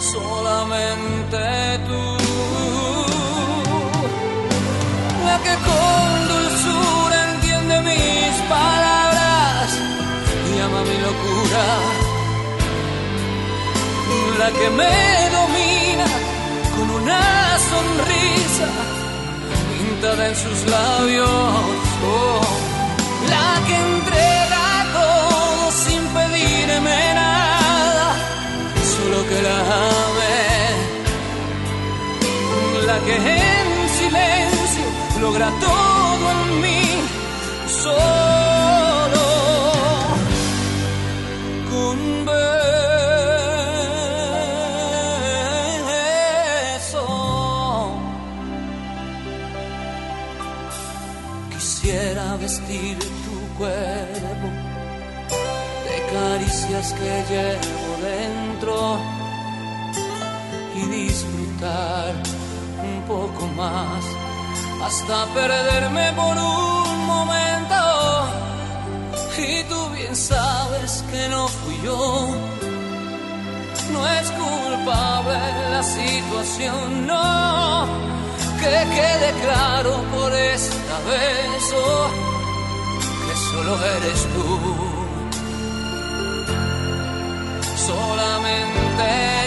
solamente tú, la que con dulzura entiende mis palabras y ama mi locura, la que me domina con una sonrisa pintada en sus labios, oh, la que que en silencio logra todo en mí, solo con beso. Quisiera vestir tu cuerpo de caricias que llevo dentro y disfrutar hasta perderme por un momento. Y tú bien sabes que no fui yo. No es culpable la situación, no. Que quede claro por esta vez oh, que solo eres tú solamente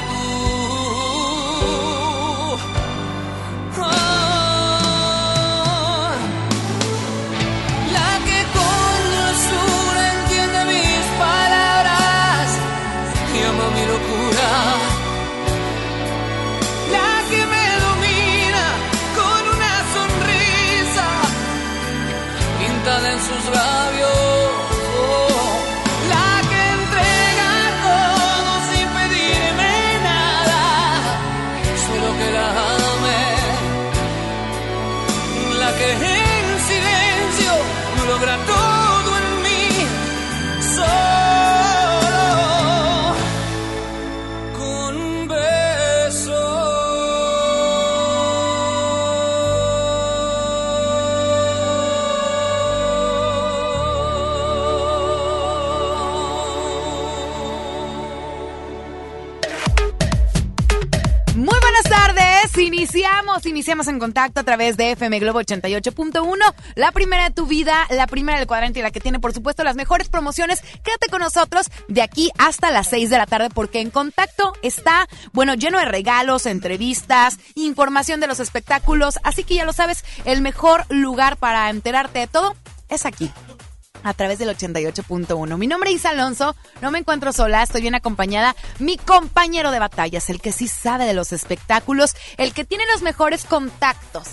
en contacto a través de FM Globo 88.1, la primera de tu vida, la primera del cuadrante y la que tiene por supuesto las mejores promociones. Quédate con nosotros de aquí hasta las 6 de la tarde porque en contacto está, bueno, lleno de regalos, entrevistas, información de los espectáculos, así que ya lo sabes, el mejor lugar para enterarte de todo es aquí a través del 88.1. Mi nombre es Isa Alonso, no me encuentro sola, estoy bien acompañada. Mi compañero de batallas, el que sí sabe de los espectáculos, el que tiene los mejores contactos.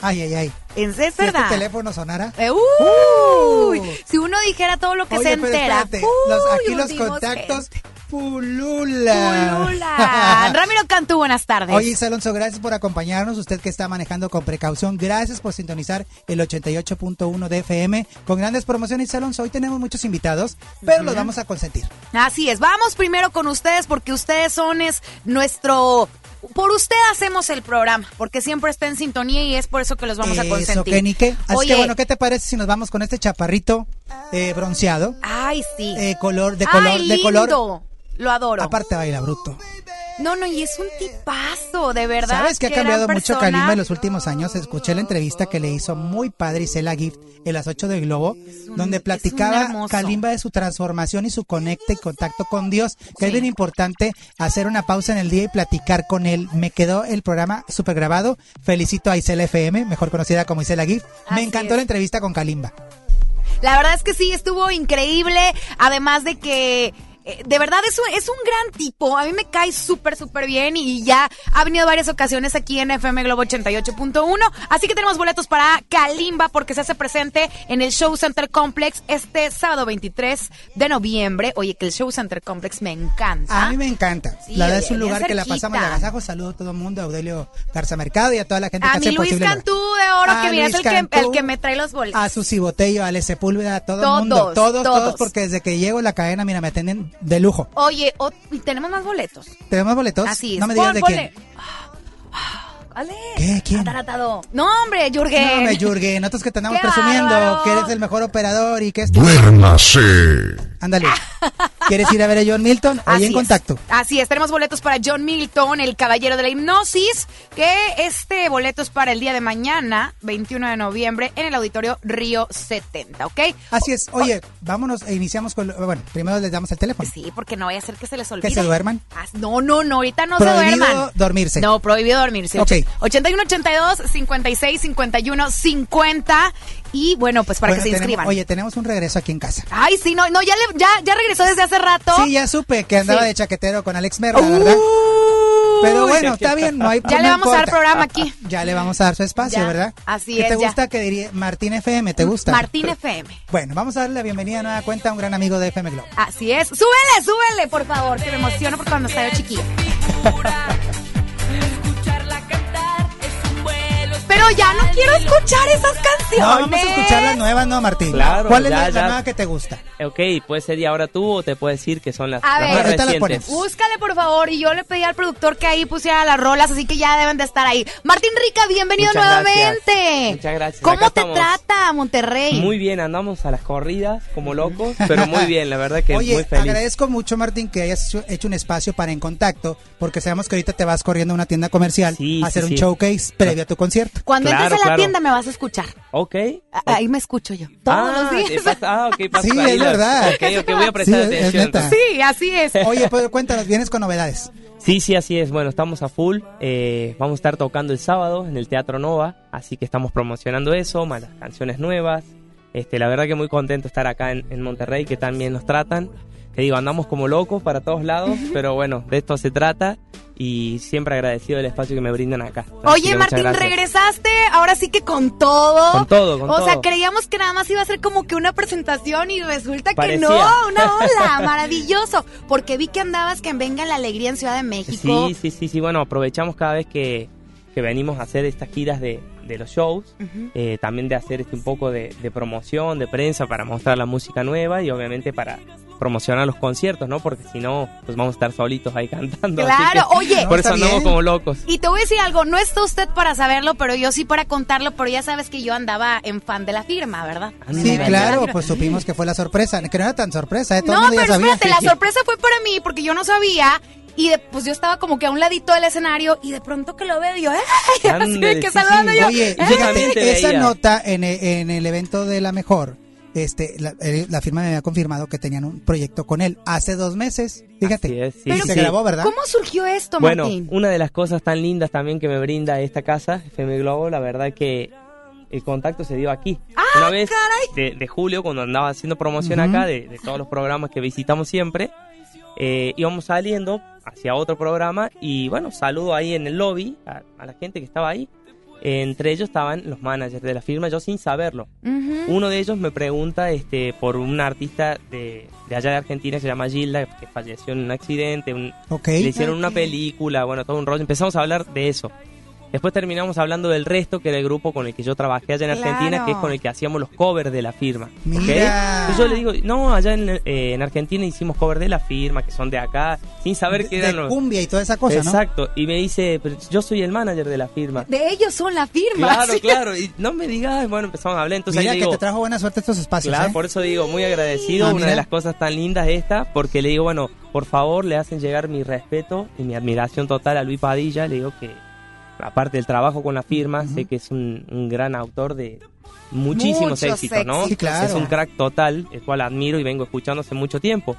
Ay, ay, ay. ¿En serio, es Si verdad? este teléfono sonara. Eh, uy, Si uno dijera todo lo que Oye, se pero entera. espérate, los- aquí los contactos gente. Pulula. Pulula. Ramiro Cantú, buenas tardes. Oye, Alonso, gracias por acompañarnos. Usted que está manejando con precaución, gracias por sintonizar el 88.1 de FM con grandes promociones. Alonso, hoy tenemos muchos invitados, pero los vamos a consentir. Así es, vamos primero con ustedes porque ustedes son es nuestro... Por usted hacemos el programa, porque siempre está en sintonía y es por eso que los vamos a consentir. que ni qué. Así Oye, que bueno, ¿qué te parece si nos vamos con este chaparrito eh, bronceado? Ay, sí. Eh, color, de color, Ay, de color. Lo adoro. Aparte baila bruto. No, no, y es un tipazo, de verdad. ¿Sabes que ha cambiado mucho. Kalimba en los últimos años? Escuché la entrevista que le hizo muy padre Isela Gift en las 8 del Globo, un- donde platicaba. Kalimba de su transformación y su conecte y contacto con Dios, que es bien importante hacer una pausa en el día y platicar con él. Me quedó el programa súper grabado. Felicito a Isela FM, mejor conocida como Isela Gift. Me encantó es. la entrevista con Kalimba. La verdad es que sí, estuvo increíble. Además de que. Eh, De verdad es un, es un gran tipo, a mí me cae súper, súper bien y ya ha venido varias ocasiones aquí en FM Globo 88.1, así que tenemos boletos para Kalimba porque se hace presente en el Show Center Complex este sábado 23 de noviembre. Oye, que el Show Center Complex me encanta. A mí me encanta. Sí, la verdad es un lugar que la pasamos de agasajo. Saludo a todo el mundo, a Audelio Garza Mercado y a toda la gente A que hace Luis posible. Cantú de Oro, A que mira, es el que, Cantú, el que me trae los boletos. A Susi Botello, a Ale Sepúlveda, a todo el Todos, mundo. Todos, todos, todos. porque desde que llego a la cadena, mira, me atienden de lujo. Oye, o- y tenemos más boletos. ¿Tenemos boletos? Así es. No me digas de quién. Ale. ¿Qué? ¿Quién? Ataratado. No, hombre, Jürgen. No Jurgen, nosotros que te andamos ¡Qué presumiendo bárbaro! que eres el mejor operador y que esto. Duérmase. Ándale. ¿Quieres ir a ver a John Milton? Ahí Así en es. contacto. Así es, tenemos boletos para John Milton, el caballero de la hipnosis, que este boleto es para el día de mañana, 21 de noviembre, en el auditorio Río 70, ¿ok? Así es. Oye, vámonos e iniciamos con. lo- Bueno, primero les damos el teléfono. Sí, porque no vaya a ser que se les olvide. ¿Que se duerman? Ah, No, no, no, ahorita no Prohibido se duerman. dormirse. No, prohibido dormirse. Ok. 81 82 56 51 50 y bueno, pues para Bueno, que se tenemos- inscriban. Oye, tenemos un regreso aquí en casa. Ay, sí, no, no, ya, le- ya, ya regresó desde hace rato. Sí, ya supe que andaba Sí. de chaquetero con Alex Merla, ¿verdad? Pero bueno, está bien, no hay Ya le vamos a dar programa aquí. Ya le vamos a dar su espacio, Ya, ¿verdad? así ¿Qué es, te ya. gusta que diría Martín FM? ¿Te gusta? Martín FM. Bueno, vamos a darle la bienvenida a nueva cuenta a un gran amigo de FM Globo. Así es. Súbele, súbele, por favor, que me emociono porque cuando estaba chiquilla. ya no quiero escuchar esas canciones. No, vamos a escuchar las nuevas, ¿no, Martín? Claro, ¿Cuál es ya, la, la ya. nueva que te gusta? Ok, puede ser y ahora tú o te puedo decir que son las, A las ver. más recientes. ponemos. Búscale, por favor. Y yo le pedí al productor que ahí pusiera las rolas, así que ya deben de estar ahí. Martín Rica, bienvenido Muchas nuevamente. gracias. Muchas gracias. ¿Cómo Acá te estamos. trata Monterrey? Muy bien, andamos a las corridas como locos, pero muy bien, la verdad que Oye, muy feliz. agradezco mucho, Martín, que hayas hecho- hecho un espacio para En Contacto, porque sabemos que ahorita te vas corriendo a una tienda comercial Sí, a hacer sí, un sí. showcase previo a tu concierto. Cuando Claro, entres a la claro. tienda me vas a escuchar. Ok. Ahí me escucho yo. Todos ah, los días. pasa- ah, ok, pasa Sí, ahí es verdad. Ok, ok, voy a prestar Sí, atención. Sí, así es. Oye, pero cuéntanos, vienes con novedades. Sí, sí, así es. Bueno, estamos a full. eh, vamos a estar tocando el sábado en el Teatro Nova, así que estamos promocionando eso, más las canciones nuevas. Este, la verdad que muy contento de estar acá en, en Monterrey, que también nos tratan. Te digo, andamos como locos para todos lados, pero bueno, de esto se trata y siempre agradecido del espacio que me brindan acá. Así Oye, Martín, regresaste ahora sí que con todo. Con todo, con o sea, todo. creíamos que nada más iba a ser como que una presentación y resulta que no, una ola, maravilloso. Porque vi que andabas que en Venga la Alegría en Ciudad de México. Sí, sí, sí, sí. Bueno, aprovechamos cada vez que, que venimos a hacer estas giras de, de los shows, eh, también de hacer este un poco de, de promoción, de prensa para mostrar la música nueva y obviamente para promocionar los conciertos, ¿no? Porque si no, pues vamos a estar solitos ahí cantando. Claro, que oye. Por eso andamos bien. como locos. Y te voy a decir algo, no está usted para saberlo, pero yo sí para contarlo, pero ya sabes que yo andaba en fan de la firma, ¿verdad? Ah, Sí, claro, pues supimos que fue la sorpresa, que no era tan sorpresa, ¿eh? Todo el No, mundo ya pero sabía. espérate, la sorpresa fue para mí porque yo no sabía y de- pues yo estaba como que a un ladito del escenario y de pronto que lo veo y yo, ¡ay! Así de que sí, saludando sí. yo. Oye, fíjate, te esa veía. nota en el, en el evento de la mejor, este, la, eh, la firma me había confirmado que tenían un proyecto con él hace dos meses. Fíjate, Así es, sí, y sí, se sí. grabó, ¿verdad? ¿Cómo surgió esto, Bueno, Martín? una de las cosas tan lindas también que me brinda esta casa, FM Globo, la verdad que el contacto se dio aquí. ¡Ah, Una vez caray! de, de julio, cuando andaba haciendo promoción Ujú. acá de, de todos los programas que visitamos siempre, eh, íbamos saliendo hacia otro programa y bueno, saludo ahí en el lobby a, a la gente que estaba ahí Entre ellos estaban los managers de la firma, yo sin saberlo. Uno de ellos me pregunta este, por una artista de, de allá de Argentina que se llama Gilda, que falleció en un accidente, un- le hicieron una película, bueno, todo un rollo. Empezamos a hablar de eso. Después terminamos hablando del resto, que era el grupo con el que yo trabajé allá en Claro. Argentina, que es con el que hacíamos los covers de la firma. ¿ok? Mira. Entonces yo le digo, no, allá en, eh, en Argentina hicimos cover de la firma, que son de acá, sin saber De, que de eran los... cumbia y toda esa cosa, ¿no? Exacto, y me dice, pero yo soy el manager de la firma. De ellos son la firma. Claro, sí. claro, y no me digas, bueno, empezamos a hablar, entonces Mira ahí que digo, te trajo buena suerte estos espacios, Claro, ¿eh? por eso digo, muy agradecido, Ah, una mira. de las cosas tan lindas esta, porque le digo, bueno, por favor, le hacen llegar mi respeto y mi admiración total a Luis Padilla, le digo que, aparte del trabajo con la firma, sé que es un, un gran autor de muchísimos Muchos éxitos, ¿no? Sí, claro. Es un crack total, el cual admiro y vengo escuchando hace mucho tiempo.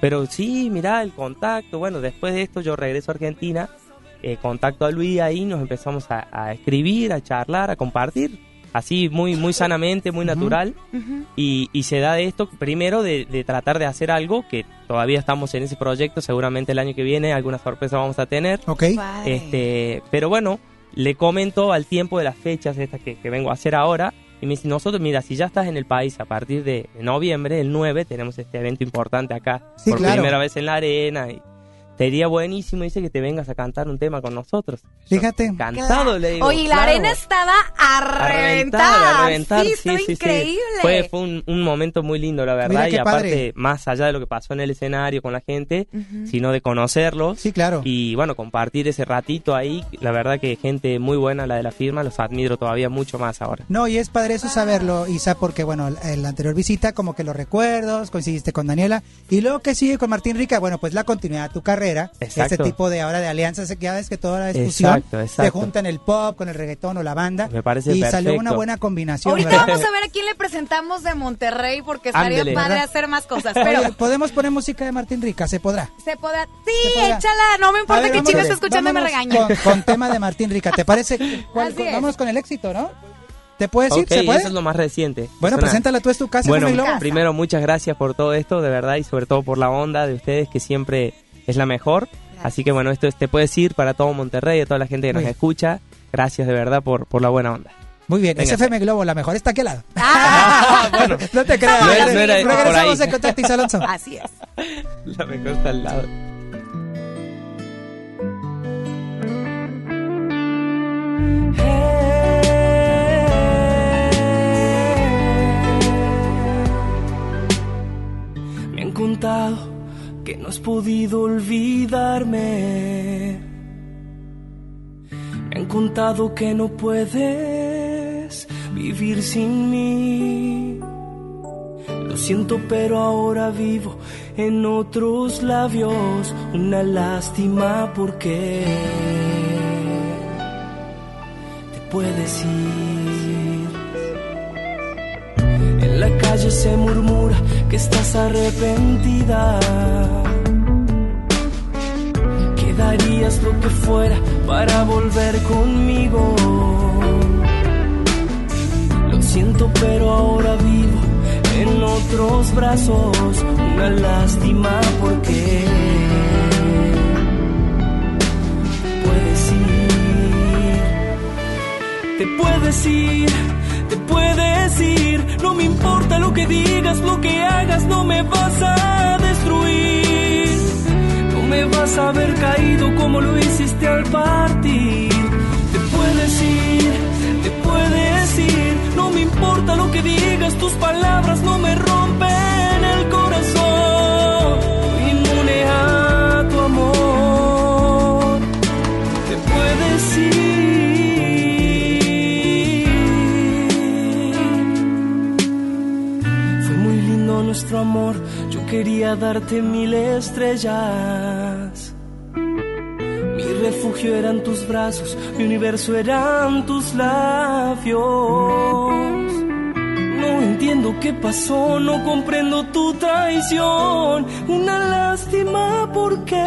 Pero sí, mirá, el contacto, bueno, después de esto yo regreso a Argentina, eh, contacto a Luis ahí, nos empezamos a, a escribir, a charlar, a compartir, así muy, muy sanamente, muy natural. Y, y se da de esto, primero, de, de tratar de hacer algo, que todavía estamos en ese proyecto, seguramente el año que viene alguna sorpresa vamos a tener. Ok. Este, pero bueno, le comento al tiempo de las fechas estas que, que vengo a hacer ahora. Y me dice, nosotros, mira, si ya estás en el país a partir de noviembre, el 9, tenemos este evento importante acá, Sí, por claro. primera vez en la arena. Y sería buenísimo, dice, que te vengas a cantar un tema con nosotros. Fíjate. Encantado, le digo. Oye, y la claro. arena estaba a A reventar. reventar, a reventar. Sí, sí, estuvo sí, sí. increíble. Fue, fue un, un momento muy lindo, la verdad. Mira y aparte, padre. más allá de lo que pasó en el escenario con la gente, sino de conocerlos. Sí, claro. Y bueno, compartir ese ratito ahí. La verdad que gente muy buena, la de la firma, los admiro todavía mucho más ahora. No, y es padre eso saberlo, Isa, porque bueno, en la anterior visita, como que los recuerdos, coincidiste con Daniela, y luego que sigue con Martín Rica, bueno, pues la continuidad de tu carrera, Exacto. este tipo de ahora de alianzas, que ya ves que toda la discusión Exacto, se exacto. juntan el pop con el reggaetón o la banda, Me parece y salió una buena combinación, Ahorita ¿verdad? vamos a ver a quién le presentamos de Monterrey porque estaría Ándele. padre ¿Verdad? hacer más cosas. Pero Oye, podemos poner música de Martín Rica, se podrá. se podrá. Sí, Se podrá. échala. No me A importa ver, que vámonos- Chico esté escuchando y me vámonos regañe. Con, con tema de Martín Rica, ¿te parece? ¿Cuál- Así con- es. vámonos con el éxito, ¿no? ¿Te puedes ir? Ok, ¿Se puede? eso es lo más reciente. Bueno, Suena- preséntala tú, es tu casa, Bueno, Globo. primero muchas gracias por todo esto, de verdad, y sobre todo por la onda de ustedes que siempre es la mejor. Así que bueno, esto es- te puedes ir para todo Monterrey, a toda la gente que nos bien. escucha. Gracias de verdad por, por la buena onda. Muy bien, es Venga. FM Globo, la mejor está aquí al lado. Ah, bueno, No te creas. No era- no era por Regresamos en contacto, Alonso. así es. la mejor está al lado. Me han contado que no has podido olvidarme. Me han contado que no puedes vivir sin mí. Lo siento, pero ahora vivo en otros labios. Una lástima porque te puedes ir. La calle se murmura que estás arrepentida. Que darías lo que fuera para volver conmigo. Lo siento, pero ahora vivo en otros brazos. Una lástima porque puedes ir. Te puedes ir, te puedes ir. No me importa lo que digas, lo que hagas, no me vas a destruir. No me vas a haber caído como lo hiciste al partir. Quería darte mil estrellas. Mi refugio eran tus brazos, mi universo eran tus labios. No entiendo qué pasó, no comprendo tu traición. Una lástima porque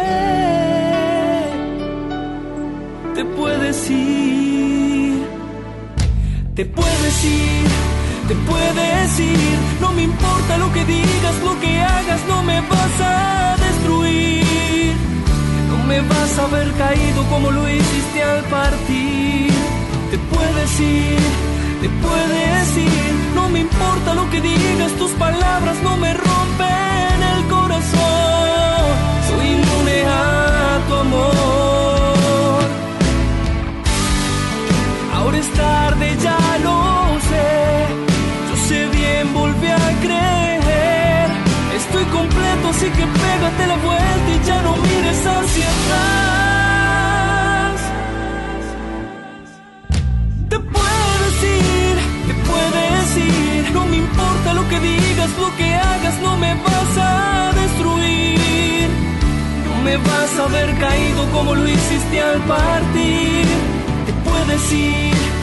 te puedes ir, te puedes ir, te puedes ir. No me importa lo que digas, lo que hagas, no me vas a destruir. No me vas a haber caído como lo hiciste al partir. te puedes ir, te puedes ir. No me importa lo que digas, tus palabras no me rompen el corazón. Soy inmune a tu amor. Ahora es tarde, ya lo Estoy completo, así que pégate la vuelta y ya no mires hacia atrás. Te puedes ir, te puedes ir. No me importa lo que digas, lo que hagas, no me vas a destruir. No me vas a ver caído como lo hiciste al partir. Te puedes ir, te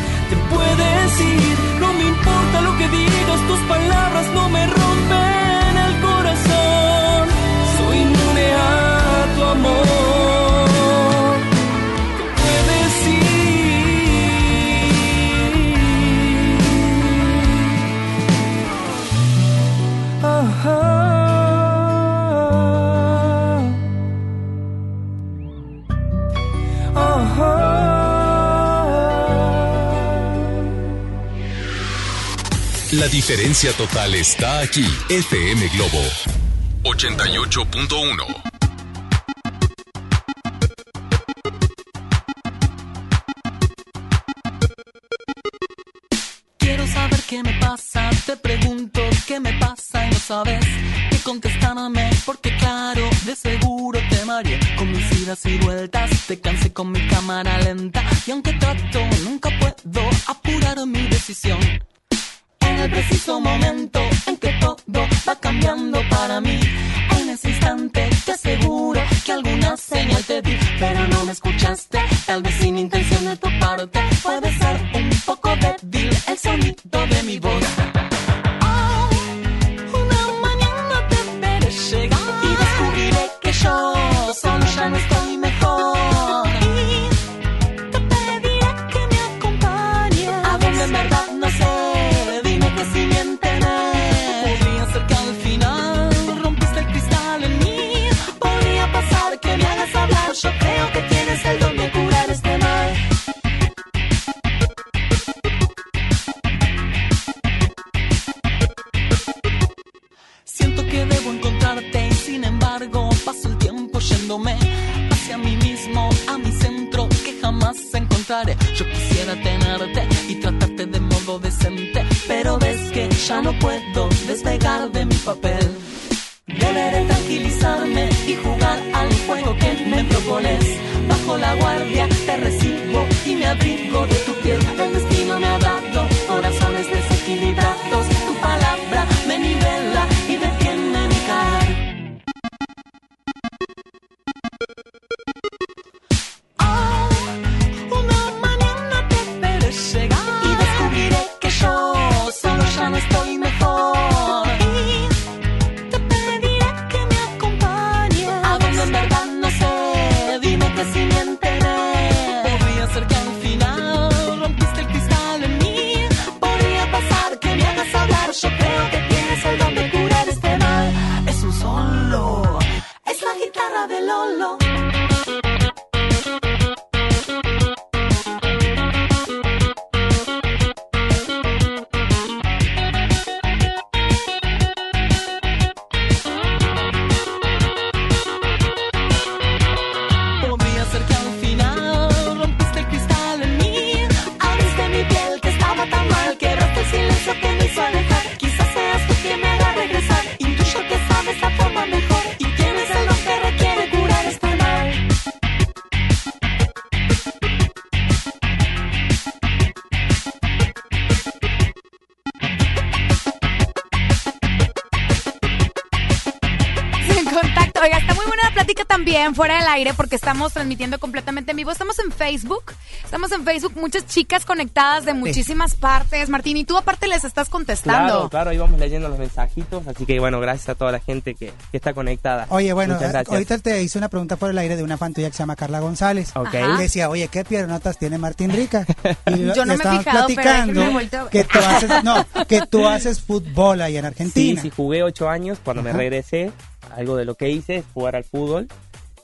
puedes ir. No me importa lo que digas, tus palabras no me rompen el corazón. Soy inmune a tu amor. La diferencia total está aquí. FM Globo 88.1. Quiero saber qué me pasa, te pregunto qué me pasa y no sabes qué contestarme porque claro, de seguro te mareé con mis idas y vueltas, te cansé con mi cámara lenta y aunque trato nunca puedo apurar mi decisión. Preciso momento en que todo va cambiando para mí, en ese instante te aseguro que alguna señal te di, pero no me escuchaste, tal vez sin intención de tu parte, puede ser un poco débil el sonido de mi voz. También fuera del aire porque estamos transmitiendo completamente en vivo. Estamos en Facebook. Estamos en Facebook. Muchas chicas conectadas de muchísimas partes. Martín, y tú aparte les estás contestando. Claro, claro, ahí vamos leyendo los mensajitos, así que bueno, gracias a toda la gente que, que está conectada. Oye, bueno, gracias. ahorita te hice una pregunta por el aire de una fan tuya que se llama Carla González. Ok. Ajá. Decía, oye, ¿qué piernotas tiene Martín Rica? Y Yo no me he pero platicando que tú haces, no, que tú haces fútbol ahí en Sí, Argentina. sí, jugué ocho años. Cuando me regresé, algo de lo que hice es jugar al fútbol.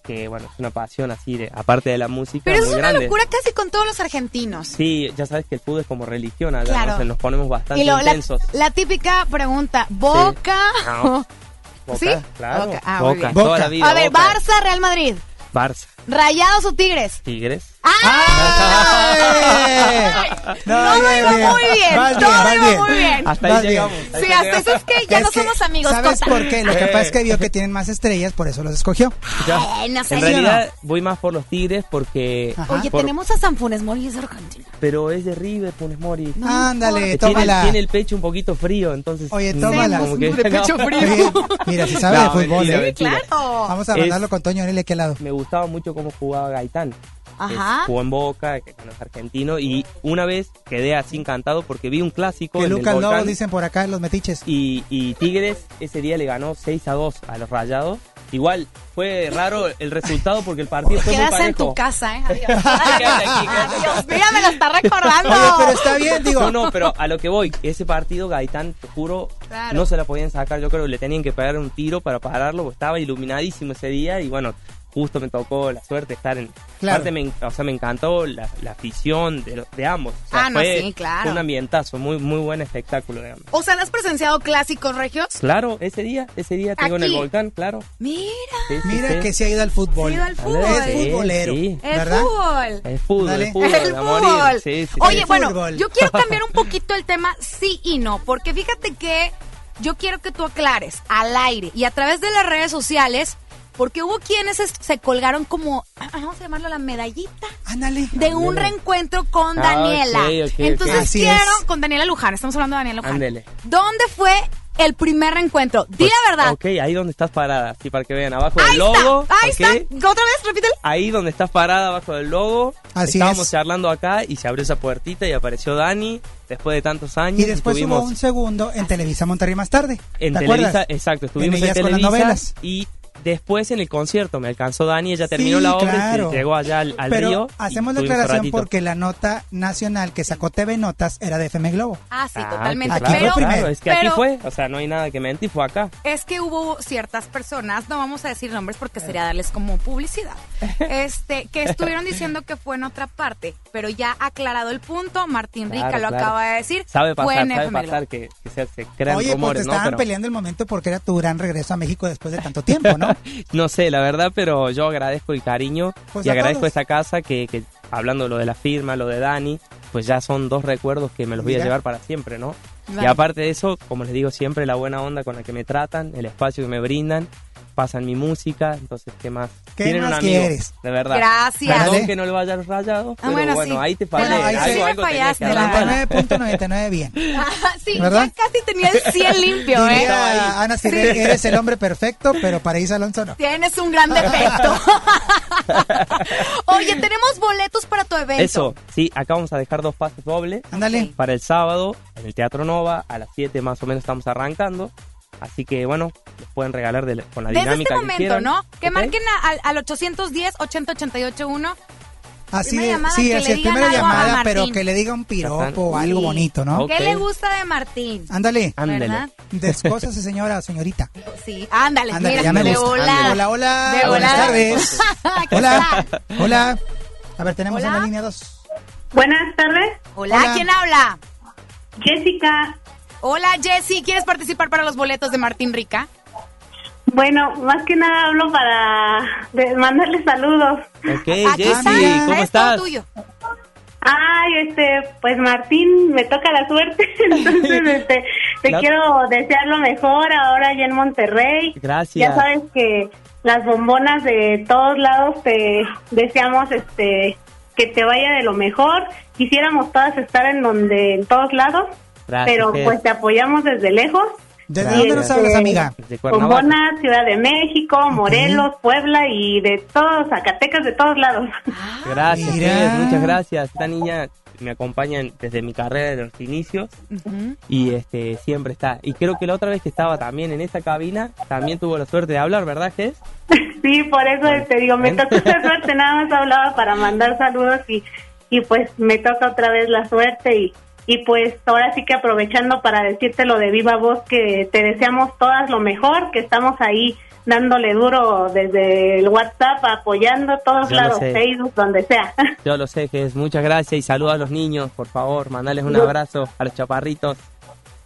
Que bueno, es una pasión así, de, aparte de la música, Pero eso muy es una grande. locura casi con todos los argentinos. Sí, ya sabes que el fútbol es como religión allá, Claro. ¿no? O sea, nos ponemos bastante Y lo- la, intensos. la típica pregunta, ¿Boca? No. Boca, ¿Sí? Claro. Boca, ah, Boca, toda la vida. A ver, Boca. Barça, Real Madrid. Barça. ¿Rayados o Tigres? Tigres. ¡Ay! Todo bien, iba bien. muy bien, Vas todo vas iba muy bien. Hasta Vas ahí bien. llegamos. ahí Sí, hasta llegamos. eso es que ya Es no que, somos amigos. ¿Sabes corta. por qué? Lo que Eh. pasa es que vio que tienen más estrellas, por eso los escogió. Ya. Ay, no sé. En ¿Sí realidad voy más por los Tigres porque... Ajá. Oye, por- tenemos a San Funes Mori, es argentino. Pero es de River, Funes Mori. Ándale, Que tiene, tómala. tiene el pecho un poquito frío, entonces... Oye, tómala. como que- De pecho no. frío. Oye, mira, si sabe No, de fútbol, mentira, ¿eh? mentira. Claro. Vamos a Es- mandarlo con Toño Arele, ¿qué lado? Me gustaba mucho cómo jugaba Gaitán. Ajá. Jugó en Boca, que es argentino, y una vez quedé así encantado porque vi un clásico Que en Lucas Lobo Volcán, dicen por acá los metiches. y, y Tigres ese día le ganó 6 a 2 a los Rayados. Igual fue raro el resultado porque el partido fue muy Quedas parejo. en tu casa, ¿eh? Adiós. Dios mío, me lo está recordando. Oye, pero está bien, digo. No, no, pero a lo que voy, ese partido Gaitán, te juro, Claro. no se la podían sacar. Yo creo que le tenían que pegar un tiro para pararlo, porque estaba iluminadísimo ese día y bueno, justo me tocó la suerte de estar en. Claro. Aparte, me, o sea, me encantó la, la afición de, de ambos. O sea, Ah, no, fue, sí, claro. fue un ambientazo, muy, muy buen espectáculo de ambos. O sea, ¿no has presenciado clásicos regios? Claro, ese día, ese día tengo en el volcán, claro. Mira, Sí, sí, Mira sí. que se ha ido al fútbol. Se ha ido al fútbol. Es Sí, futbolero, sí. el ¿verdad? fútbol. Es fútbol, Dale. es fútbol, el fútbol. Sí, sí, sí. Oye, El bueno, fútbol. yo quiero cambiar un poquito el tema sí y no, porque fíjate que yo quiero que tú aclares al aire y a través de las redes sociales, porque hubo quienes es- se colgaron como, vamos a llamarlo la medallita Ándale. de un reencuentro con Ah, Daniela. ok, ok, ok. Entonces Así quiero, es. con Daniela Luján, estamos hablando de Daniela Luján. Ándele. ¿Dónde fue el primer reencuentro? Di Pues, la verdad. Ok, ahí donde estás parada, así para que vean, abajo Ahí del logo. está, ahí está. Otra vez, repítelo. Ahí donde estás parada, abajo del logo. Así Estábamos es. charlando acá y se abrió esa puertita y apareció Dani después de tantos años. Y después estuvimos hubo un segundo en Televisa Monterrey más tarde. en ¿Te Televisa, acuerdas? exacto, estuvimos en, con las Televisa novelas. y después en el concierto me alcanzó Dani, ella terminó Sí, la obra claro. y llegó allá al, al Pero río. hacemos ratito. porque la nota nacional que sacó TV Notas era de FM Globo. Ah, sí, Ah, totalmente. Aquí claro, fue pero, primero. claro, es que aquí fue, o sea, no hay nada que mentir, fue acá. Es que hubo ciertas personas, no vamos a decir nombres porque sería darles como publicidad, este, que estuvieron diciendo que fue en otra parte, pero ya aclarado el punto, Martín Rica Claro, lo claro. acaba de decir. Sabe fue pasar, en sabe FM pasar que, que se, se crean Oye, pues te rumores, ¿no? estaban Pero- peleando el momento porque era tu gran regreso a México después de tanto tiempo, ¿no? No sé, la verdad, pero yo agradezco el cariño Pues y agradezco todos. esta casa que, que, hablando lo de la firma, lo de Dani, pues ya son dos recuerdos que me los voy a llevar para siempre, ¿no? Vale. Y aparte de eso, como les digo siempre, la buena onda con la que me tratan, el espacio que me brindan, pasan mi música, entonces, ¿qué más? ¿Qué Tienen más un amigo, quieres? de verdad. Gracias. Perdón que no a los rayados, Ah, pero bueno, bueno, sí. ahí te Bueno, fallé. ahí sí algo, fallaste, que la arrancar. verdad. 99.99 bien. sí, ¿Verdad? ya casi tenía el 100 limpio, ¿eh? Diría Ana Siré, eres el hombre perfecto, pero para Isa Alonso no. Tienes un gran defecto. Oye, tenemos boletos para tu evento. Eso, sí, acá vamos a dejar dos pases dobles. Ándale. para el sábado en el Teatro Nova. A las 7 más o menos estamos arrancando. Así que bueno, les pueden regalar de- con la Desde dinámica este que momento, quieran. ¿no? Que ¿Ok? marquen a- al, al 810 80881 Así es, llamada, sí, que así es, primera llamada, pero que le diga un piropo o algo Sí. bonito, ¿no? Ok. ¿Qué le gusta de Martín? Ándale. ¿Verdad? descósase señora o señorita. Sí, ándale, Ándale, mira, ya me de gusta. volada. Hola, hola, De buenas volada. tardes. Hola, hola. A ver, tenemos Hola. en la línea 2. Buenas tardes, Hola, Hola. ¿quién habla? Jessica. Hola, Jessy, ¿quieres participar para los boletos de Martín Rica? Bueno, más que nada hablo para mandarles saludos. Ok, Jessy. ¿cómo todo estás? tuyo. Ay, este, pues Martín, me toca la suerte. Entonces, este, te La- quiero desear lo mejor ahora allá en Monterrey. Gracias. Ya sabes que las bombonas de todos lados te deseamos, este, que te vaya de lo mejor. Quisiéramos todas estar en donde, en todos lados, Gracias, pero pues te apoyamos desde lejos. ¿Desde dónde nos hablas, amiga? De Ciudad de México, Morelos, Puebla y de todos, Zacatecas, de todos lados. Gracias, Mira. Muchas gracias. Esta niña me acompaña desde mi carrera de los inicios y este siempre está. Y creo que la otra vez que estaba también en esta cabina, también tuvo la suerte de hablar, ¿verdad, Jess? Sí, por eso te digo, me tocó esa suerte, nada más hablaba para mandar saludos y, y pues me toca otra vez la suerte y, y pues ahora sí que aprovechando para decirte lo de viva voz que te deseamos todas lo mejor, que estamos ahí dándole duro desde el WhatsApp, apoyando a todos lados. Facebook, donde sea. Yo lo sé, que es muchas gracias y saludos a los niños, por favor, mandales un abrazo a los chaparritos.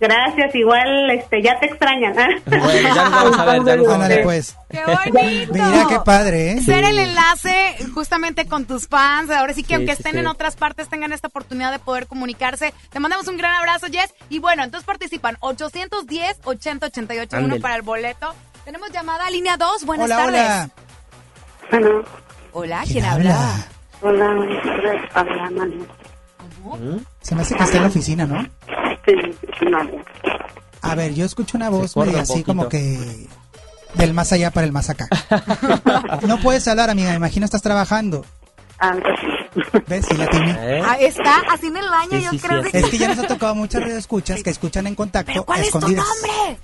Gracias, igual este ya te extrañan. Bueno, ya nos vamos a ver, ya nos vamos a Ándale ver. pues. ¡Qué bonito! Mira qué padre, ¿eh? Ser el enlace justamente con tus fans. Ahora sí que Sí, aunque estén sí. en otras partes tengan esta oportunidad de poder comunicarse. Te mandamos un gran abrazo, Jess. Y bueno, entonces participan 810 80 88 1 Ándele. para el boleto. Tenemos llamada a línea 2. Buenas Hola, tardes. hola. Hola, ¿quién, habla? hola, habla Manuel. ¿Mm? Se me hace que está en la oficina, ¿no? A ver, yo escucho una voz medio un así como que del más allá para el más acá. no puedes hablar, amiga, me imagino estás trabajando. Antes, ¿Ves? Sí, la tiene. ¿Eh? Ah, está haciendo el baño, Sí, yo sí, creo. sí, que- Es que ya nos ha tocado muchas escuchas que escuchan en contacto ¿Pero cuál es tu escondidas. nombre?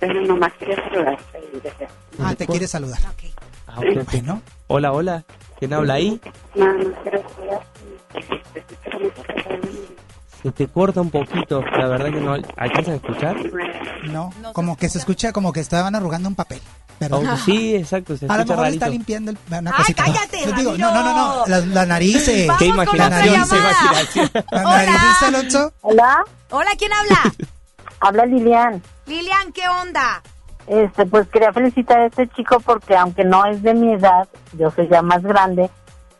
pero nomás quería saludarte. Ah, te quieres saludar. Ok. Ah, ok, ok. Bueno, Hola, hola. ¿Quién habla ahí? No, no quiero saludarte. Se te corta un poquito, la verdad que no alcanzan a escuchar. no, No se como que se escucha como que estaban arrugando un papel. ¿verdad? Oh, sí, exacto, se A lo mejor rarito. está limpiando el- una Ay, cosita. cállate, digo, no, no, no, no, la, la nariz. eh. Qué imaginación, qué llamada. imaginación. La nariz, Alonso. Hola, Hola, ¿quién habla? habla Lilian. Lilian, ¿qué onda? Este, pues quería felicitar a este chico porque aunque no es de mi edad, yo soy ya más grande,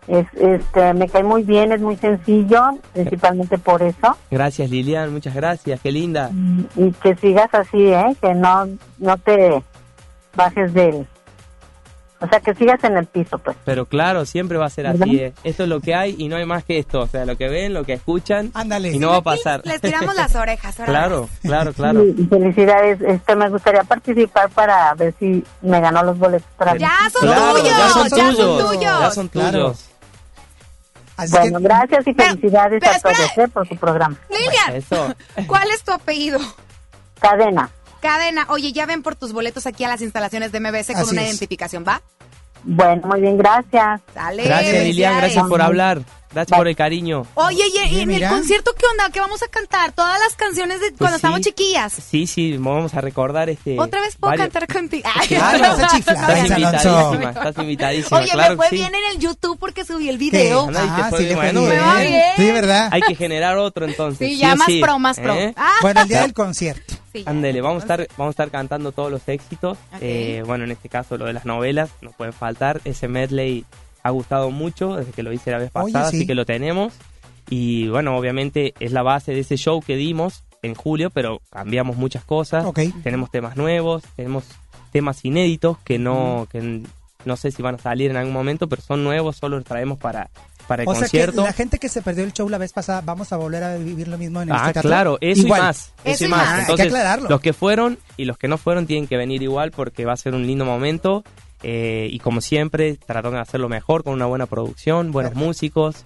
es, este, me cae muy bien, es muy sencillo, principalmente por eso, Gracias, Lilian, muchas gracias, qué linda. y que sigas así, ¿eh? Que no, no te bajes del, o sea, que sigas en el piso, pues. Pero claro, siempre va a ser así. Eh. Esto es lo que hay y no hay más que esto. O sea, lo que ven, lo que escuchan Ándale. y no va a pasar. Les tiramos las orejas. ahora Claro, claro, claro. Y, felicidades, este, me gustaría participar para ver si me ganó los boletos para Ya son Claro, tuyos, ya son ya son tuyos. tuyos. Ya son Claro. Así Bueno, que, gracias y felicidades pero a todos. ¿eh? por su programa. Lilian, Eso. ¿cuál es tu apellido? Cadena. Cadena. Oye, ya ven por tus boletos aquí a las instalaciones de MBS con Así una es. identificación, ¿va? Bueno, muy bien, gracias. Sale. Gracias, Lilian, gracias por hablar. Gracias por el cariño. Oye, y, en el concierto, ¿qué onda? ¿Qué vamos a cantar? Todas las canciones de cuando Pues sí. estábamos chiquillas. Sí, sí, vamos a recordar este. Otra vez puedo varios- cantar contigo. Ay, Claro, vas a chiflar, Estás invitadísima, estás invitadísima. Oye, claro me fue sí. bien en el YouTube porque subí el video. Ah, fue sí bueno, bien. Bien. Sí, ¿verdad? Hay que generar otro entonces. Sí, ya más pro, más pro. ¿eh? Ah, Bueno, el día del concierto. Ándele, vamos a estar, vamos a estar cantando todos los éxitos. Eh, bueno, en este caso lo de las novelas, no pueden faltar. Ese medley ha gustado mucho desde que lo hice la vez Oye, pasada, sí. así que lo tenemos. Y bueno, obviamente es la base de ese show que dimos en julio, pero cambiamos muchas cosas. Ok. Tenemos temas nuevos, tenemos temas inéditos que no, que no sé si van a salir en algún momento, pero son nuevos, solo los traemos para, para el O sea que concierto. la gente que se perdió el show la vez pasada, vamos a volver a vivir lo mismo en el Ah, teatro. claro, eso Igual. y más. Eso, Eso y más. más. Ah, hay que Entonces, aclararlo. los que fueron y los que no fueron tienen que venir igual porque va a ser un lindo momento. Eh, y como siempre, tratando de hacerlo mejor con una buena producción, buenos Perfecto. músicos,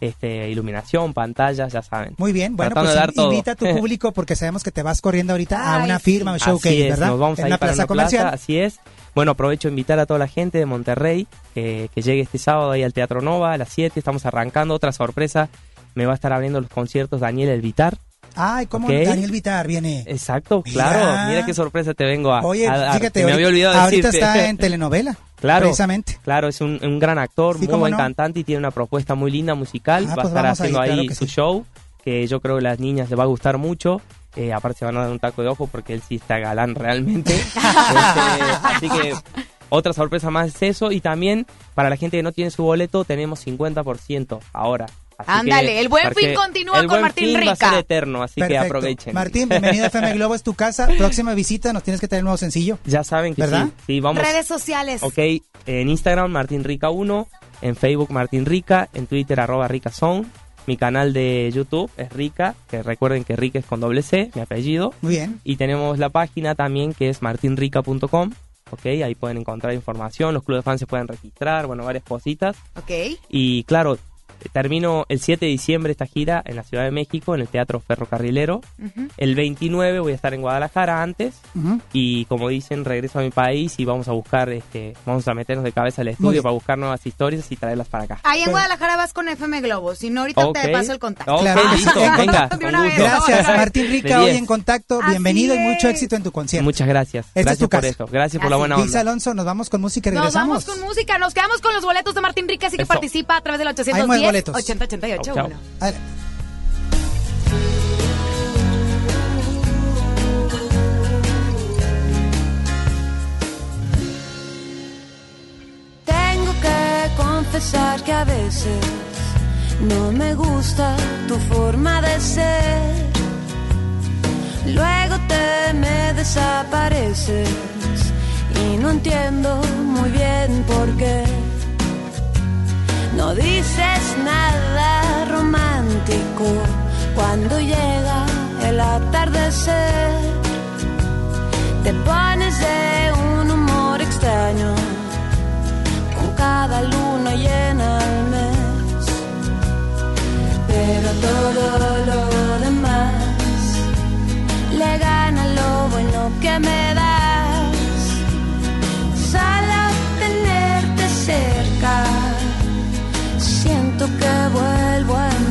este, iluminación, pantallas, ya saben. Muy bien, bueno, Tratando pues de dar in- todo. invita a tu público porque sabemos que te vas corriendo ahorita a una sí. firma, un showcase, así es, ¿verdad? nos vamos en a ir una para plaza una comercial. plaza, así es. Bueno, aprovecho a invitar a toda la gente de Monterrey eh, que llegue este sábado ahí al Teatro Nova a las 7, estamos arrancando. Otra sorpresa, me va a estar abriendo los conciertos Daniel Elvitar. Ay, ¿cómo Ok. Daniel Vitar viene? Exacto, Mira. claro. Mira qué sorpresa te vengo a, Oye, a fíjate, me ahorita, había olvidado ahorita decirte. está en telenovela, Claro, precisamente. claro, es un, un gran actor, Sí, muy buen no. cantante y tiene una propuesta muy linda musical. Ah, va a pues estar vamos ahí, haciendo ahí, claro su sí. show, que yo creo que a las niñas les va a gustar mucho. Eh, aparte se van a dar un taco de ojo porque él sí está galán realmente. Este, así que otra sorpresa más es eso. Y también para la gente que no tiene su boleto tenemos 50% ahora. Así Ándale, que- el buen fin continúa el con buen Martín fin Va a Rica. ser eterno, así que aprovechen. Martín, bienvenido a FM Globo, es tu casa. Próxima visita, nos tienes que traer un nuevo sencillo. Ya saben que ¿Verdad? sí. Sí, vamos. Redes sociales. Ok, en Instagram Martín Rica 1, en Facebook Martín Rica, en Twitter arroba Rica Song, mi canal de YouTube es Rica, que recuerden que Rica es con doble C, mi apellido, Muy bien. y tenemos la página también que es martinrica.com, ok, ahí pueden encontrar información, los clubes de fans se pueden registrar, bueno, varias cositas, Ok. y claro, termino el 7 de diciembre esta gira en la Ciudad de México, en el Teatro Ferrocarrilero. El 29 voy a estar en Guadalajara antes y como dicen, regreso a mi país y vamos a buscar, este, vamos a meternos de cabeza al estudio para buscar nuevas historias y traerlas para acá. Ahí en Pero- Guadalajara vas con FM Globo. Si no, ahorita te paso el contacto. Ok, Claro listo, En venga. Gracias, Martín Rica, hoy 10. en contacto. Así Bienvenido y mucho éxito en tu concierto. Muchas gracias. Esta es gracias tu por casa. esto. Gracias por la buena onda. Alonso, nos vamos con música y Nos vamos con música. Nos quedamos con los boletos de Martín Rica, así que Eso. participa a través del Hay más 810 boletos. 8088 Chau, chau. Bueno. Adelante. Tengo que confesar que a veces no me gusta tu forma de ser. Luego te me desapareces y no entiendo muy bien por qué. No dices nada romántico cuando llega el atardecer. Te pones de un humor extraño con cada luna llena al mes. Pero todo lo demás le gana lo bueno que me das.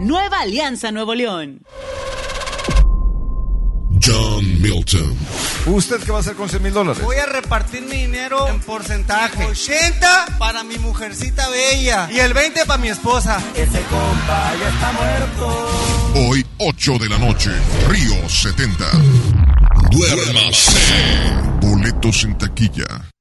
Nueva Alianza Nuevo León. John Milton. ¿Usted qué va a hacer con 100 mil dólares? Voy a repartir mi dinero en porcentaje. 80 para mi mujercita bella y el 20 para mi esposa. Ese compa ya está muerto. Hoy, 8 de la noche, Río 70. Duérmase. Boletos en taquilla.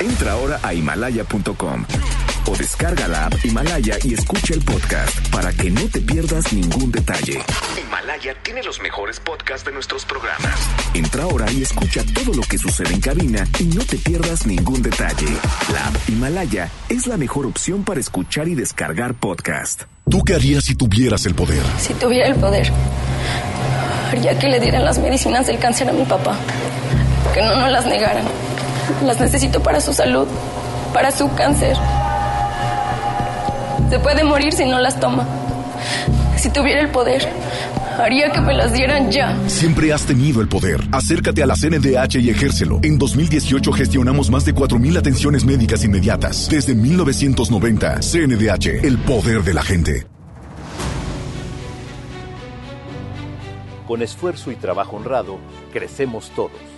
Entra ahora a himalaya.com o descarga la app Himalaya y escucha el podcast para que no te pierdas ningún detalle. Himalaya tiene los mejores podcasts de nuestros programas. Entra ahora y escucha todo lo que sucede en cabina y no te pierdas ningún detalle. La app Himalaya es la mejor opción para escuchar y descargar podcast. ¿Tú qué harías si tuvieras el poder? Si tuviera el poder, haría que le dieran las medicinas del cáncer a mi papá. Que no nos las negaran. Las necesito para su salud, para su cáncer. Se puede morir si no las toma. Si tuviera el poder, haría que me las dieran ya. Siempre has tenido el poder. Acércate a la CNDH y ejércelo. En 2018 gestionamos más de 4.000 atenciones médicas inmediatas. Desde 1990, CNDH, el poder de la gente. Con esfuerzo y trabajo honrado, crecemos todos.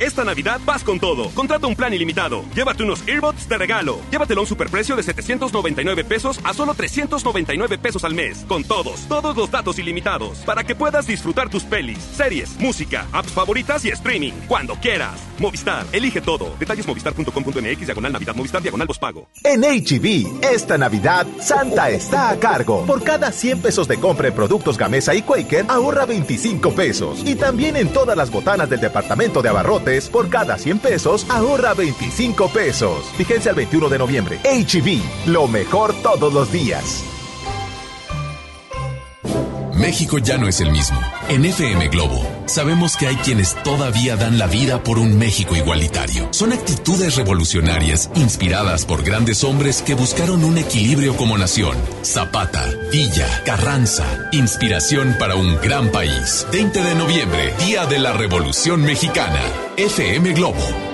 Esta Navidad vas con todo. Contrata un plan ilimitado. Llévate unos earbuds de regalo. Llévatelo a un superprecio de 799 pesos a solo 399 pesos al mes. Con todos, todos los datos ilimitados. Para que puedas disfrutar tus pelis, series, música, apps favoritas y streaming. Cuando quieras. Movistar, elige todo. Detalles movistar.com.mx, diagonal Navidad, Movistar, diagonal pago. En HB, esta Navidad, Santa está a cargo. Por cada 100 pesos de compra en productos Gamesa y Quaker, ahorra 25 pesos. Y también en todas las botanas del departamento de abarrotes, por cada 100 pesos, ahorra 25 pesos. Vigencia el 21 de noviembre. HB, lo mejor todos los días. México ya no es el mismo. En FM Globo sabemos que hay quienes todavía dan la vida por un México igualitario. Son actitudes revolucionarias inspiradas por grandes hombres que buscaron un equilibrio como nación. Zapata, Villa, Carranza, inspiración para un gran país. 20 de noviembre, Día de la Revolución Mexicana. FM Globo.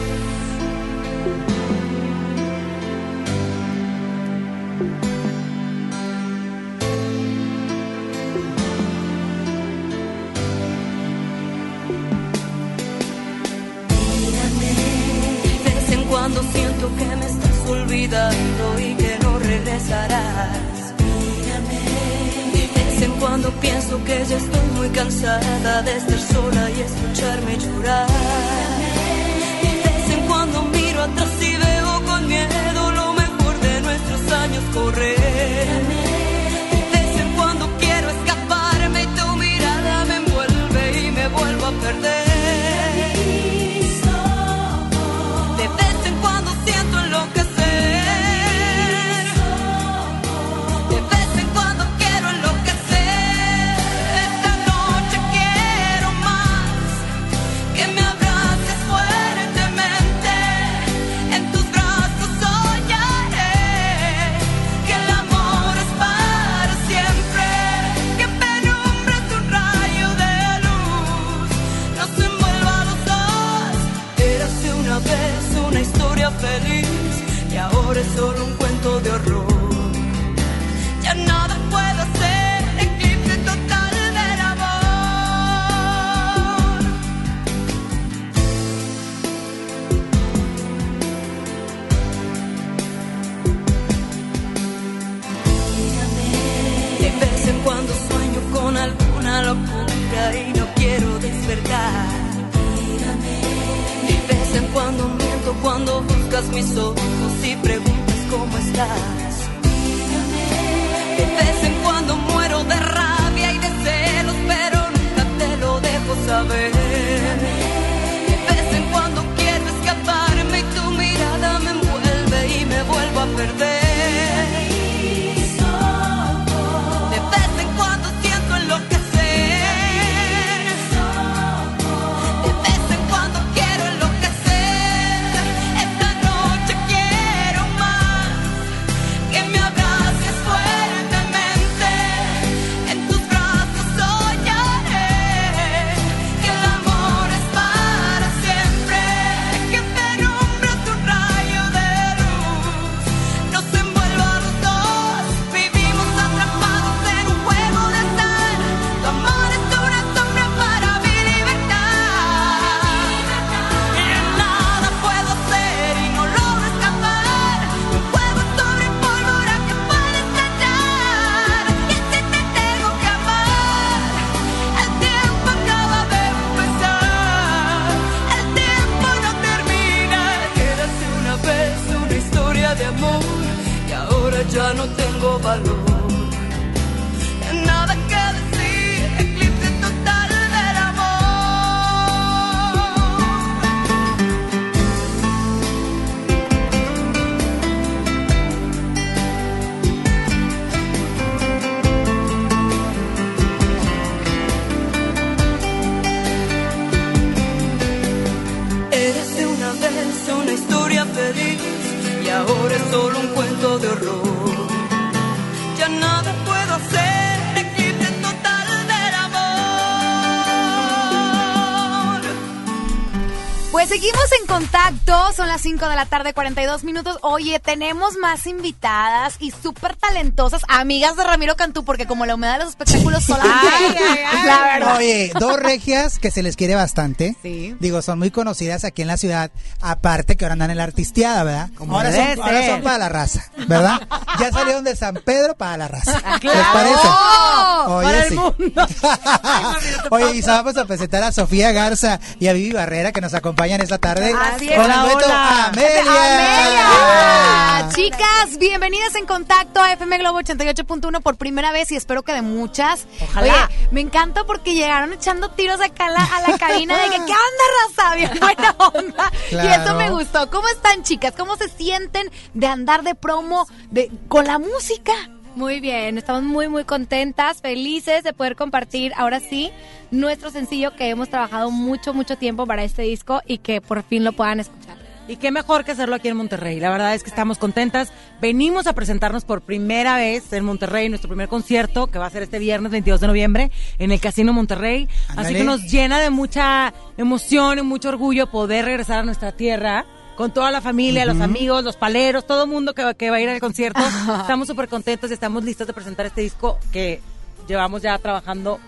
siento que me estás olvidando y que no regresarás. De vez en cuando pienso que ya estoy muy cansada de estar sola y escucharme llorar. De vez en cuando miro atrás y veo con miedo lo mejor de nuestros años correr. De vez en cuando quiero escaparme y tu mirada me envuelve y me vuelvo a perder. Mis ojos y preguntas cómo estás. De vez en cuando muero de rabia y de celos, pero nunca te lo dejo saber. De vez en cuando quiero escaparme y tu mirada me envuelve y me vuelvo a perder. Y ahora es solo un cuento de horror. Ya nada puedo hacer, eclipse total del amor. Pues seguimos en contacto, son las 5 de la tarde, 42 minutos. Oye, tenemos más invitadas y súper talentosas, amigas de Ramiro Cantú, porque como la humedad de los espectáculos solamente... La verdad. Oye, dos regias que se les quiere bastante. Sí. Digo, son muy conocidas aquí en la ciudad. Aparte que ahora andan en la artisteada, ¿verdad? Como ahora, son, ahora son para la raza, ¿verdad? Ya salieron de San Pedro para la raza. ¿Les claro. parece? Para el sí. mundo. Oye, y vamos a presentar a Sofía Garza y a Vivi Barrera que nos acompañan esta tarde. Así es. Con el Hola, hola. Amelia. Amelia. Chicas, bienvenidas en contacto a FM Globo 88.1 por primera vez y espero que de muchas. Ojalá. Oye, me encanta porque llegaron echando tiros acá a la, a la cabina de que, ¿qué onda, raza? Bien buena onda. Y eso me gustó. ¿Cómo están, chicas? ¿Cómo se sienten de andar de promo de, con la música? Muy bien, estamos muy muy contentas, felices de poder compartir ahora sí nuestro sencillo que hemos trabajado mucho mucho tiempo para este disco y que por fin lo puedan escuchar. Y qué mejor que hacerlo aquí en Monterrey. La verdad es que estamos contentas. Venimos a presentarnos por primera vez en Monterrey, nuestro primer concierto, que va a ser este viernes 22 de noviembre en el Casino Monterrey. Así que nos llena de mucha emoción y mucho orgullo poder regresar a nuestra tierra con toda la familia, los amigos, los paleros, todo el mundo que, va- que va a ir al concierto. estamos súper contentos y estamos listos de presentar este disco que llevamos ya trabajando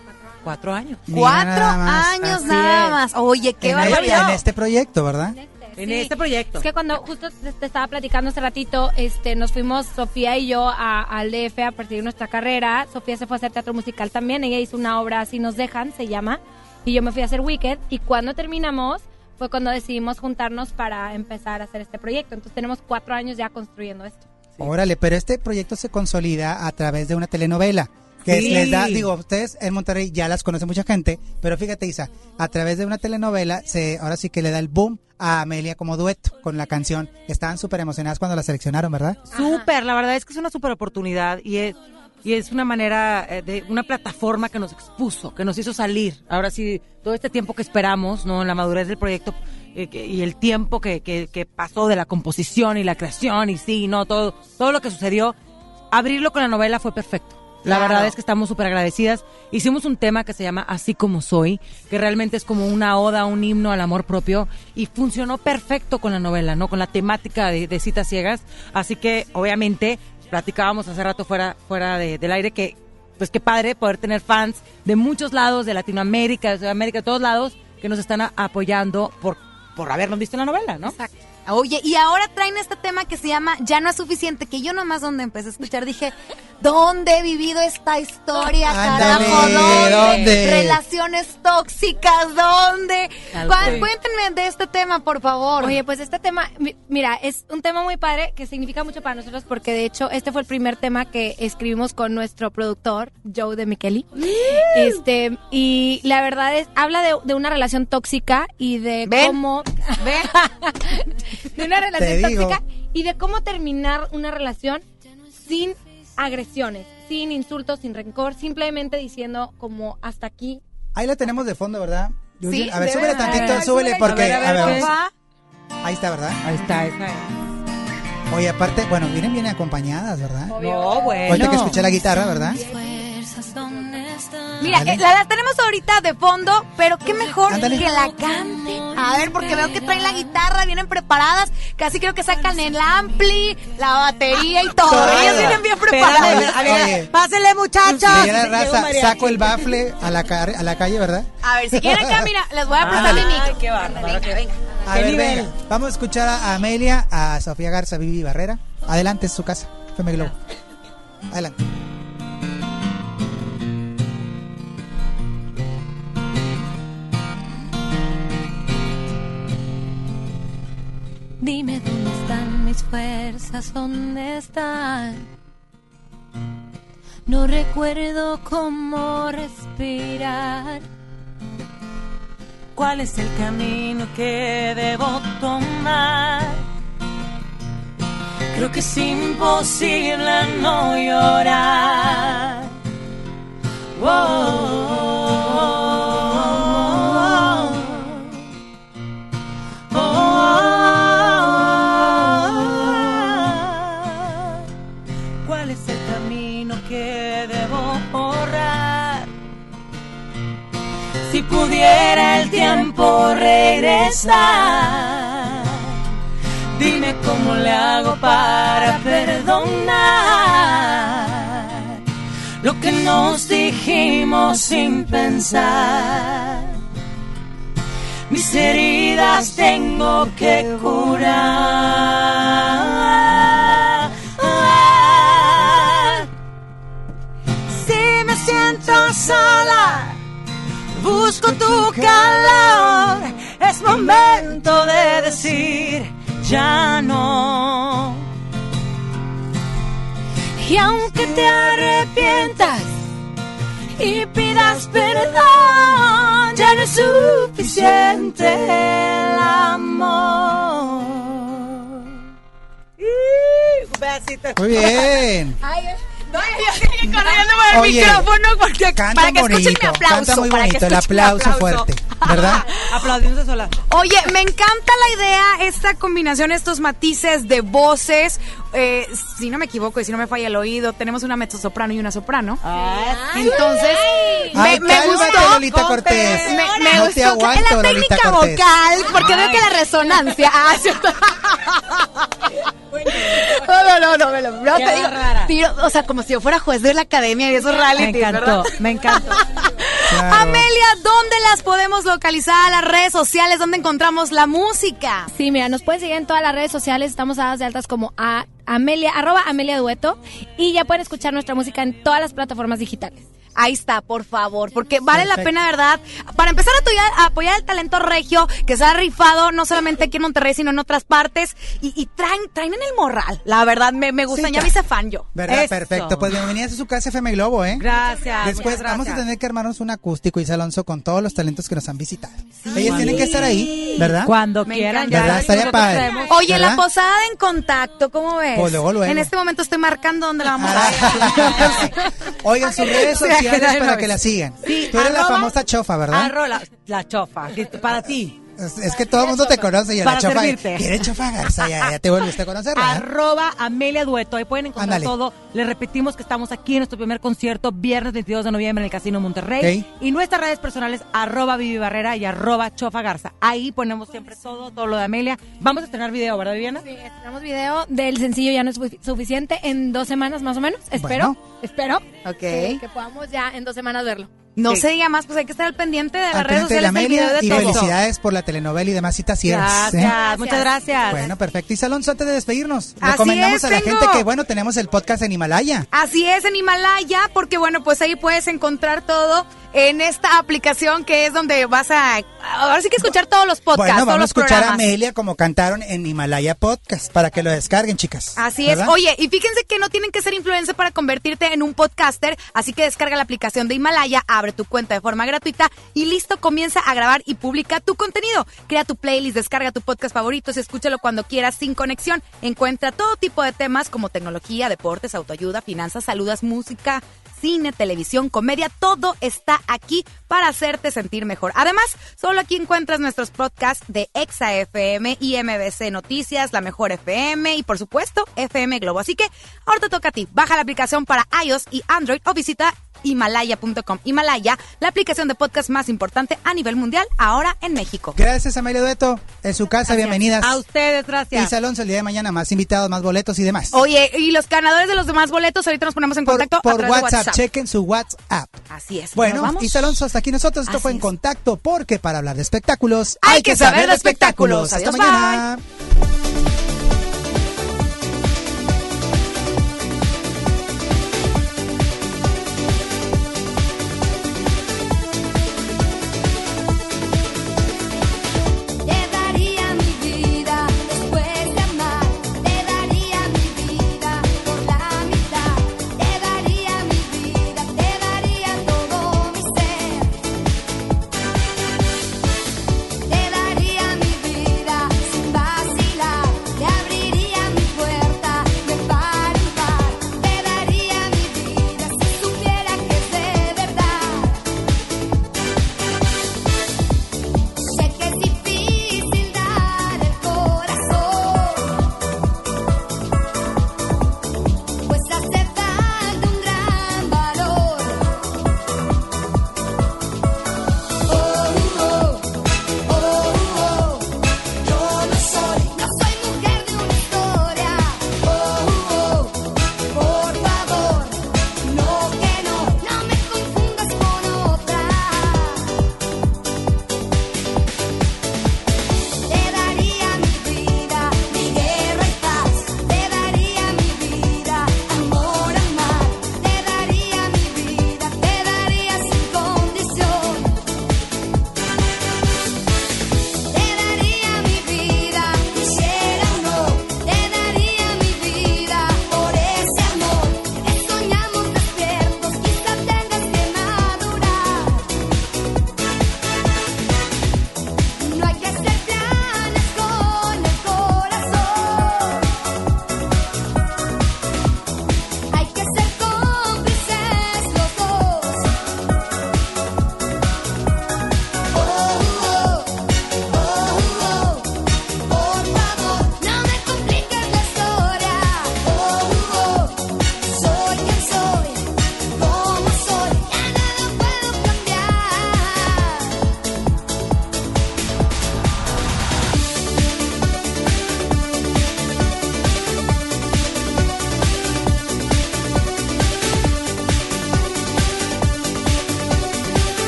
cuatro años. Mira Cuatro nada años Así nada es. más. Oye, qué en, este, barbaridad. en este proyecto, ¿verdad? En Sí. este proyecto. Es que cuando justo te, te estaba platicando hace ratito, este, nos fuimos Sofía y yo a- al DF a partir de nuestra carrera. Sofía se fue a hacer teatro musical también. Ella hizo una obra Así nos dejan, se llama. Y yo me fui a hacer Wicked. Y cuando terminamos fue cuando decidimos juntarnos para empezar a hacer este proyecto. Entonces tenemos cuatro años ya construyendo esto. Órale, pero este proyecto se consolida a través de una telenovela. Que Sí. les da, digo, ustedes en Monterrey ya las conoce mucha gente, pero fíjate, Isa, a través de una telenovela, se, ahora sí que le da el boom a Amelia como dueto con la canción. Estaban súper emocionadas cuando la seleccionaron, ¿verdad? Súper, la verdad es que es una súper oportunidad y es, y es una manera eh, de una plataforma que nos expuso, que nos hizo salir. Ahora sí, todo este tiempo que esperamos, ¿no? En la madurez del proyecto eh, que- y el tiempo que, que, que pasó de la composición y la creación y sí, no, todo, todo lo que sucedió, abrirlo con la novela fue perfecto. La Claro. verdad es que estamos súper agradecidas. Hicimos un tema que se llama Así como soy, que realmente es como una oda, un himno al amor propio y funcionó perfecto con la novela, ¿no? Con la temática de, de citas ciegas. Así que, obviamente, platicábamos hace rato fuera, fuera de- del aire que, pues qué padre poder tener fans de muchos lados, de Latinoamérica, de Sudamérica, de todos lados, que nos están apoyando por, por habernos visto en la novela, ¿no? Exacto. Oye, y ahora traen este tema que se llama Ya no es suficiente, que yo nomás donde empecé a escuchar dije, ¿dónde he vivido esta historia, Ándale, carajo? ¿Dónde? ¿dónde? Relaciones tóxicas, ¿dónde? Cuéntenme de este tema, por favor. Oye, pues este tema, mi- mira, es un tema muy padre que significa mucho para nosotros porque de hecho este fue el primer tema que escribimos con nuestro productor, Joe de Micheli. Este, y la verdad es, habla de, de una relación tóxica y de ¿Ven? cómo... de una relación Te digo. tóxica y de cómo terminar una relación sin agresiones, sin insultos, sin rencor, simplemente diciendo como hasta aquí. Ahí la tenemos de fondo, ¿verdad? Sí, a ver, súbele tantito, súbele porque... A ver, a ver, a ver, ¿qué? vamos. Ahí está, ¿verdad? Ahí está, esa es. Oye, aparte, bueno, vienen bien acompañadas, ¿verdad? No, bueno. Ahorita que escuché la guitarra, ¿verdad? Mira, eh, la, la tenemos ahorita de fondo, pero qué mejor que la canten. A ver, porque veo que traen la guitarra, vienen preparadas. Casi creo que sacan el ampli, la batería y todo. Ellas vienen bien preparadas. a ver, Oye. Pásele, muchachos. La raza, saco el bafle a la, car- a la calle, ¿verdad? A ver, si quieren acá, mira, les voy a prestar Ándale. mi micro. Ay, qué bárbaro. Venga. A ¿Qué ver, nivel? venga. Vamos a escuchar a Amelia, a Sofía Garza, Vivi Barrera. Adelante, es su casa. FM Globo. Adelante. Dime dónde están mis fuerzas, dónde están. No recuerdo cómo respirar. ¿Cuál es el camino que debo tomar? Creo que es imposible no llorar. Oh, es el camino que debo borrar? Si pudiera el tiempo regresar, dime cómo le hago para perdonar lo que nos dijimos sin pensar. Mis heridas tengo que curar. Sola, busco tu calor. Es momento de decir ya no. Y aunque te arrepientas y pidas perdón, ya no es suficiente el amor. Muy bien. No, yo sigo corriéndome el Oye, micrófono porque Canta para que escuchen mi aplauso. canta muy para que bonito, el escuchen mi aplauso fuerte, ¿verdad? Aplaudiéndose sola. Oye, me encanta la idea, esta combinación, estos matices de voces. Eh, si no me equivoco y si no me falla el oído, tenemos una mezzosoprano y una soprano. Entonces, me, Ay, me cálmate, gustó. Lolita Cortés. Me, me No te gustó aguanto, la Lolita técnica Cortés. vocal, porque veo que la resonancia. Ah. No, no, no, no, me lo no, te digo, tiro- o sea, como si yo fuera juez de la academia y esos Me reality, encantó, me encantó. Amelia, ¿dónde las podemos localizar? Las redes sociales, ¿dónde encontramos la música? Sí, mira, nos pueden seguir en todas las redes sociales, estamos dadas de altas como a Amelia, arroba Amelia Dueto, y ya pueden escuchar nuestra música en todas las plataformas digitales. Ahí está, por favor, porque vale la pena, ¿verdad? Para empezar a apoyar, a apoyar el talento regio que se ha rifado no solamente aquí en Monterrey, sino en otras partes. Y, y traen, traen en el morral. La verdad, me, me gustan. Sí, ya me hice fan yo. ¿Verdad? Eso. Perfecto. Pues bienvenidas a su casa FM Globo, ¿eh? Gracias. Después vamos a tener que armarnos un acústico, Isa Alonso, con todos los talentos que nos han visitado. Ellos tienen que estar ahí, ¿verdad? Cuando Me quieran. ¿Verdad? Estaría padre. Oye, ¿Verdad? la posada en contacto, ¿cómo ves? Pues luego, luego. En este momento estoy marcando dónde la vamos a. Oigan sus redes Sí, sociales para que la sigan. Sí, Tú eres la arroba- famosa chofa, ¿verdad? Arro la, la chofa. que- Para ti. Es, es que todo el mundo te conoce y a la Para chofa. servirte. ¿Quién es chofa Garza? Ya, ya te volviste a conocer, ¿verdad? Arroba Amelia Dueto. Ahí pueden encontrar todo. Les repetimos que estamos aquí en nuestro primer concierto, viernes 22 de noviembre en el Casino Monterrey. Y nuestras redes personales, arroba Vivi Barrera y arroba Chofa Garza. Ahí ponemos siempre todo, todo lo de Amelia. Vamos a estrenar video, ¿verdad, Viviana? Sí, estrenamos video del sencillo Ya no es sufi- suficiente en dos semanas más o menos. Espero, Bueno. espero Ok. que, que podamos ya en dos semanas verlo. No Sí. se diga más, pues hay que estar al pendiente de las Al redes pendiente de la sociales del video Amelia de y todo. felicidades por la telenovela y demás citas cierres. Gracias, muchas gracias. Bueno, perfecto. Y Alonso, antes de despedirnos, Así recomendamos es, a la tengo- gente que, bueno, tenemos el podcast en Himalaya. Así es, en Himalaya, porque bueno, pues ahí puedes encontrar todo en esta aplicación que es donde vas a... Ahora sí que escuchar todos los podcasts, bueno, todos vamos a escuchar a. Amelia como cantaron en Himalaya Podcast para que lo descarguen, chicas. Así es. Oye, y fíjense que no tienen que ser influencer para convertirte en un podcaster, así que descarga la aplicación de Himalaya, abre tu cuenta de forma gratuita y listo, comienza a grabar y publica tu contenido. Crea tu playlist, descarga tu podcast favorito, escúchalo cuando quieras sin conexión. Encuentra todo tipo de temas como tecnología, deportes, autoayuda, finanzas, saludas, música, cine, televisión, comedia, todo está aquí para hacerte sentir mejor. Además, solo aquí encuentras nuestros podcasts de Exa FM y MBC Noticias, La Mejor FM y por supuesto FM Globo. Así que ahora te toca a ti. Baja la aplicación para iOS y Android o visita himalaya.com. Himalaya, la aplicación de podcast más importante a nivel mundial ahora en México. Gracias, Amelia Dueto. En su casa, bienvenidas. A ustedes, gracias. Y Alonso, el día de mañana, más invitados, más boletos y demás. Oye, y los ganadores de los demás boletos, ahorita nos ponemos en contacto a Por de WhatsApp, chequen su WhatsApp. Así es. Bueno, y Alonso, hasta aquí nosotros. Esto Así fue en contacto porque para hablar de espectáculos Hay que saber de espectáculos. Hasta Adiós, mañana.